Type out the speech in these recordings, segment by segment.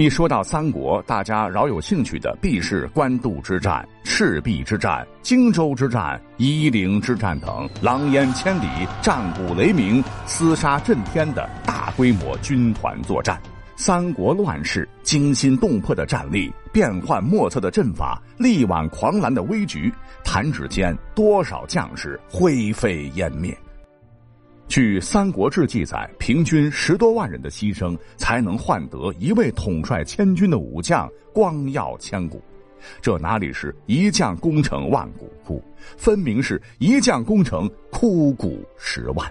一说到三国，大家饶有兴趣的必是官渡之战、赤壁之战、荆州之战、夷陵之战等狼烟千里、战鼓雷鸣、厮杀震天的大规模军团作战。三国乱世，惊心动魄的战力，变幻莫测的阵法，力挽狂澜的危局，弹指间多少将士灰飞烟灭。据《三国志》记载，平均十多万人的牺牲，才能换得一位统帅千军的武将光耀千古。这哪里是一将功成万骨枯，分明是一将功成枯骨十万。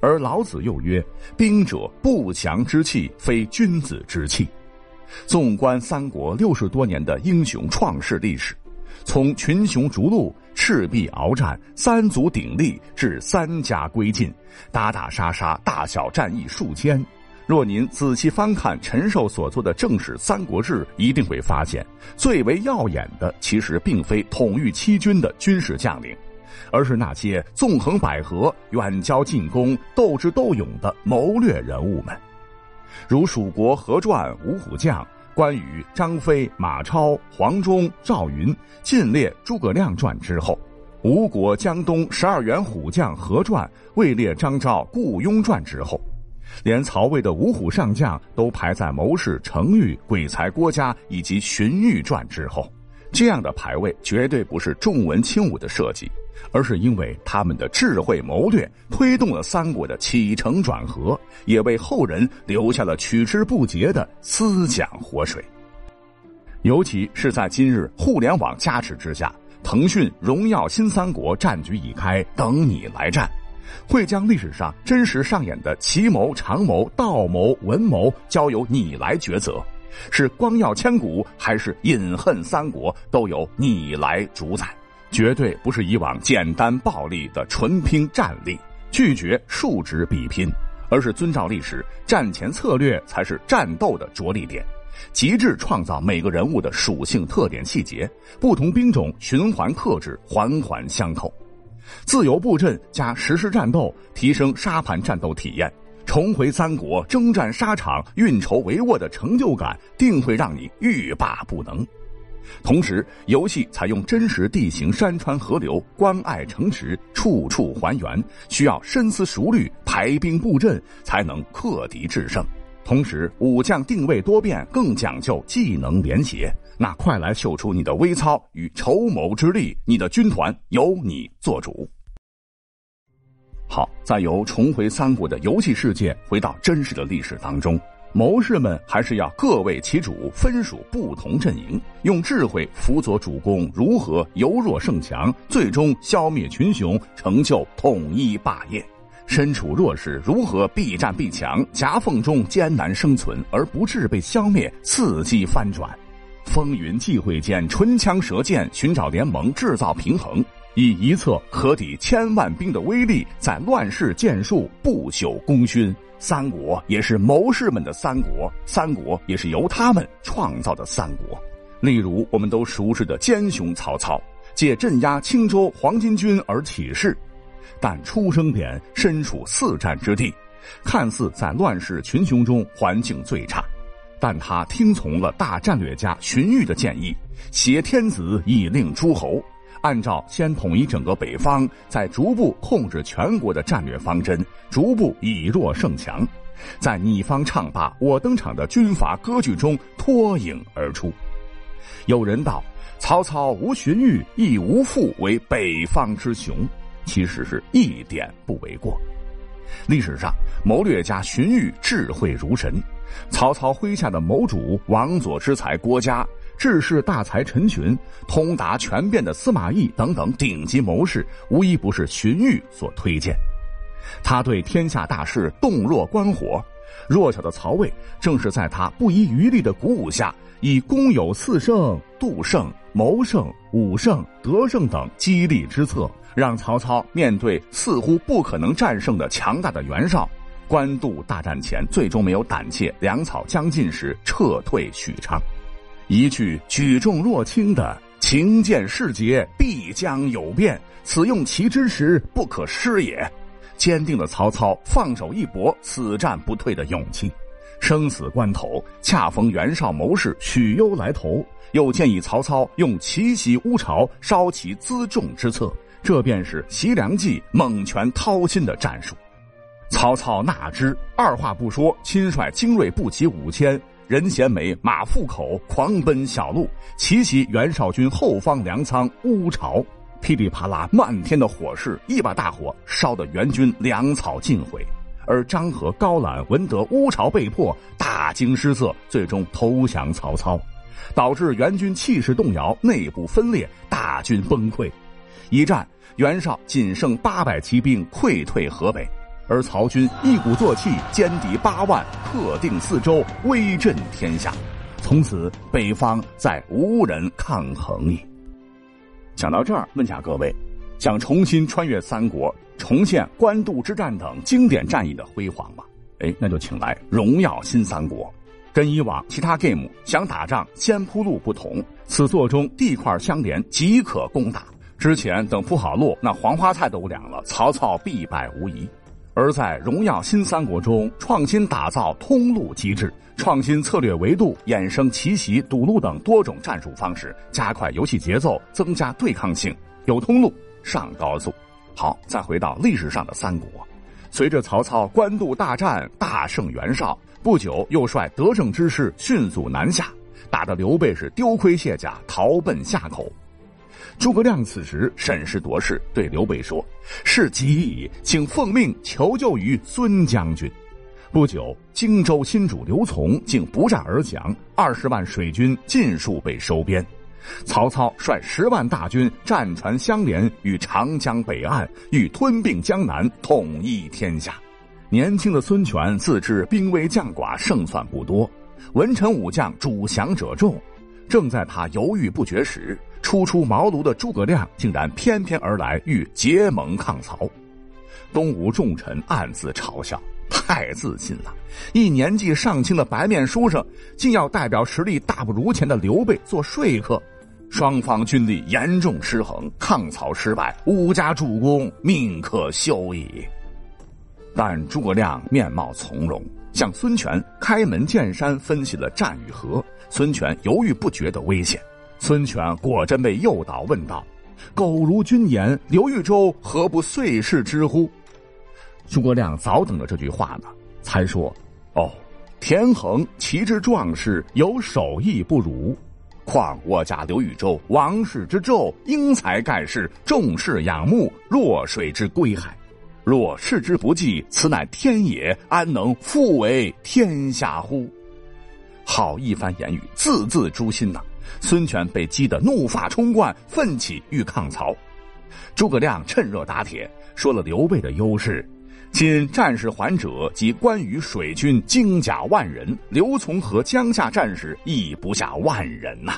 而老子又曰：“兵者，不祥之器，非君子之器。”纵观三国六十多年的英雄创世历史。从群雄逐鹿、赤壁鏖战、三足鼎立至三家归晋，打打杀杀，大小战役数千。若您仔细翻看陈寿所作的正史《三国志》，一定会发现，最为耀眼的其实并非统御七军的军事将领，而是那些纵横捭阖、远交近攻、斗智斗勇的谋略人物们，如《蜀国何传》五虎将。关羽、张飞、马超、黄忠、赵云尽列诸葛亮传之后，吴国江东十二员虎将何传位列张昭、顾雍传之后，连曹魏的五虎上将都排在谋士程昱、鬼才郭嘉以及荀彧传之后。这样的排位绝对不是重文轻武的设计，而是因为他们的智慧谋略推动了三国的起承转合，也为后人留下了取之不竭的思想活水。尤其是在今日互联网加持之下，腾讯《荣耀新三国》战局已开，等你来战，会将历史上真实上演的奇谋、长谋、道谋、文谋交由你来抉择。是光耀千古，还是饮恨三国，都由你来主宰。绝对不是以往简单暴力的纯拼战力，拒绝数值比拼，而是遵照历史，战前策略才是战斗的着力点，极致创造每个人物的属性特点细节，不同兵种循环克制，环环相扣，自由布阵加实时战斗，提升沙盘战斗体验。重回三国征战沙场、运筹帷幄的成就感，定会让你欲罢不能。同时，游戏采用真实地形、山川河流、关隘城池，处处还原，需要深思熟虑、排兵布阵，才能克敌制胜。同时，武将定位多变，更讲究技能连结。那快来秀出你的微操与筹谋之力，你的军团由你做主。好，再由重回三国的游戏世界回到真实的历史当中，谋士们还是要各为其主，分属不同阵营，用智慧辅佐主公如何由弱胜强，最终消灭群雄，成就统一霸业。身处弱势，如何避战避强，夹缝中艰难生存，而不致被消灭，伺机翻转。风云际会间，唇枪舌剑，寻找联盟，制造平衡。以一策可抵千万兵的威力，在乱世建树，不朽功勋。三国也是谋士们的三国，三国也是由他们创造的三国。例如，我们都熟知的奸雄曹操，借镇压青州黄巾军而起事，但出生点身处四战之地，看似在乱世群雄中环境最差，但他听从了大战略家荀彧的建议，挟天子以令诸侯。按照先统一整个北方，再逐步控制全国的战略方针，逐步以弱胜强，在你方唱罢我登场的军阀割据中脱颖而出。有人道：“曹操无荀彧，亦无父为北方之雄。”其实是一点不为过。历史上，谋略家荀彧智慧如神，曹操麾下的谋主王佐之才郭嘉。治世大才陈群、通达权变的司马懿等等顶级谋士，无一不是荀彧所推荐。他对天下大势洞若观火，弱小的曹魏正是在他不遗余力的鼓舞下，以攻有四胜、杜胜、谋胜、武胜、德胜等激励之策，让曹操面对似乎不可能战胜的强大的袁绍，官渡大战前最终没有胆怯，粮草将尽时撤退许昌。一句举重若轻的“情见事节，必将有变，此用其之时，不可失也”，坚定了曹操放手一搏、死战不退的勇气。生死关头，恰逢袁绍谋士许攸来投，又建议曹操用奇袭乌巢，烧其辎重之策，这便是袭梁计、猛拳掏心的战术。曹操纳之，二话不说，亲率精锐不及五千，人衔枚、马腹口，狂奔小路，奇袭袁绍军后方粮仓乌巢。噼里啪啦，漫天的火势，一把大火烧得援军粮草尽毁。而张合、高览闻得乌巢被破，大惊失色，最终投降曹操，导致援军气势动摇，内部分裂，大军崩溃。一战，袁绍仅剩八百骑兵，溃退河北，而曹军一鼓作气，歼敌八万，克定四周，威震天下。从此，北方再无人抗衡矣。讲到这儿，问下各位：想重新穿越三国？重现官渡之战等经典战役的辉煌吗？哎，那就请来《荣耀新三国》。跟以往其他 game 想打仗先铺路不同，此作中地块相连，即可攻打。之前等铺好路，那黄花菜都凉了，曹操必败无疑。而在《荣耀新三国》中，创新打造通路机制，创新策略维度，衍生奇袭、堵路等多种战术方式，加快游戏节奏，增加对抗性。有通路上高速。好，再回到历史上的三国，随着曹操官渡大战大胜袁绍，不久又率得胜之师迅速南下，打得刘备是丢盔卸甲，逃奔夏口。诸葛亮此时审时度势，对刘备说：“事急矣，请奉命求救于孙将军。”不久，荆州新主刘琮竟不战而降，二十万水军尽数被收编。曹操率十万大军，战船相连，于长江北岸，欲吞并江南，统一天下。年轻的孙权自知兵微将寡，胜算不多，文臣武将主降者众。正在他犹豫不决时，初出茅庐的诸葛亮竟然翩翩而来，欲结盟抗曹。东吴重臣暗自嘲笑：太自信了！一年纪尚轻的白面书生，竟要代表实力大不如前的刘备做说客。双方军力严重失衡，抗曹失败，吴家主公命可休矣。但诸葛亮面貌从容，向孙权开门见山分析了战与和。孙权犹豫不决的危险，孙权果真被诱导，问道：“苟如君言，刘豫州何不遂事之乎？”诸葛亮早等着这句话呢，才说：“哦，田横其之壮士，有手艺不如。”况我家刘豫州王室之胄，英才盖世，众士仰慕，弱水之归海。若视之不计，此乃天也，安能复为天下乎？好一番言语，字字诛心呐！孙权被激得怒发冲冠，奋起欲抗曹。诸葛亮趁热打铁，说了刘备的优势。今战事还者及关羽水军精甲万人，刘琮和江夏战士亦不下万人呐。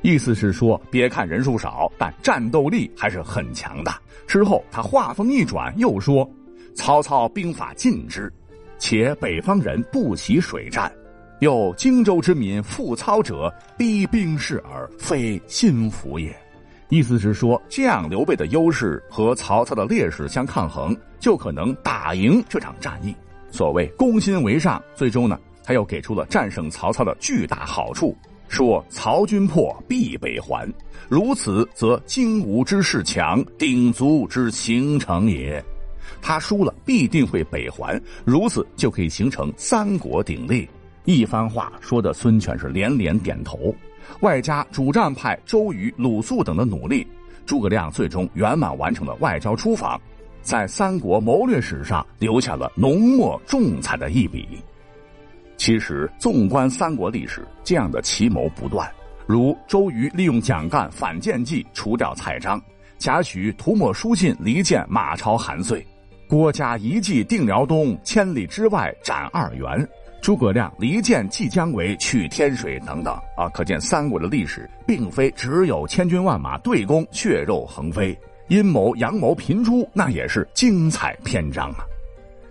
意思是说，别看人数少，但战斗力还是很强的。之后他话锋一转，又说：“曹操兵法尽之，且北方人不习水战，又荆州之民复操者，逼兵士而，非心服也。”意思是说，这样刘备的优势和曹操的劣势相抗衡，就可能打赢这场战役。所谓攻心为上，最终呢，他又给出了战胜曹操的巨大好处，说曹军破必北还，如此则荆吴之势强，鼎足之形成也。他输了必定会北还，如此就可以形成三国鼎立。一番话说的孙权是连连点头。外加主战派周瑜、鲁肃等的努力，诸葛亮最终圆满完成了外交出访，在三国谋略史上留下了浓墨重彩的一笔。其实，纵观三国历史，这样的奇谋不断，如周瑜利用蒋干反间计除掉蔡章，贾诩涂抹书信离间马超、韩遂，郭嘉一计定辽东，千里之外斩二袁。诸葛亮离间即将为取天水等等啊，可见三国的历史并非只有千军万马对攻、血肉横飞，阴谋阳谋频出，那也是精彩篇章啊。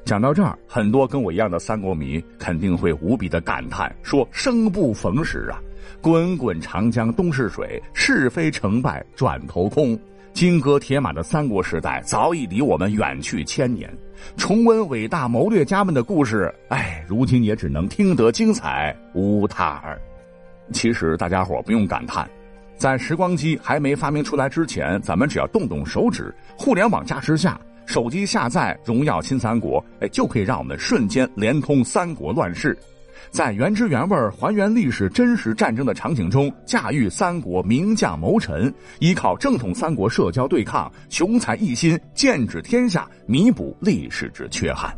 讲到这儿，很多跟我一样的三国迷肯定会无比的感叹，说生不逢时啊！滚滚长江东逝水，是非成败转头空。金戈铁马的三国时代早已离我们远去千年，重温伟大谋略家们的故事，哎，如今也只能听得精彩，无他耳。其实大家伙不用感叹，在时光机还没发明出来之前，咱们只要动动手指，互联网加持下，手机下载《荣耀新三国》，哎，就可以让我们瞬间连通三国乱世。在原汁原味还原历史真实战争的场景中，驾驭三国名将谋臣，依靠正统三国社交对抗，雄才一心，剑指天下，弥补历史之缺憾。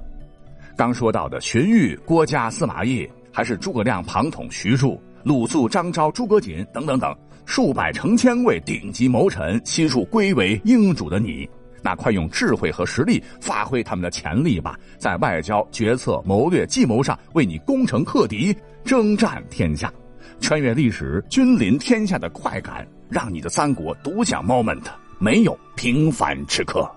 刚说到的荀彧、郭嘉、司马懿，还是诸葛亮庞统、徐庶、鲁肃、张昭、诸葛瑾等等等，数百成千位顶级谋臣悉数归为英主的你。那快用智慧和实力发挥他们的潜力吧，在外交、决策、谋略、计谋上为你攻城克敌、征战天下，穿越历史、君临天下的快感，让你的三国独享 moment，没有平凡之刻。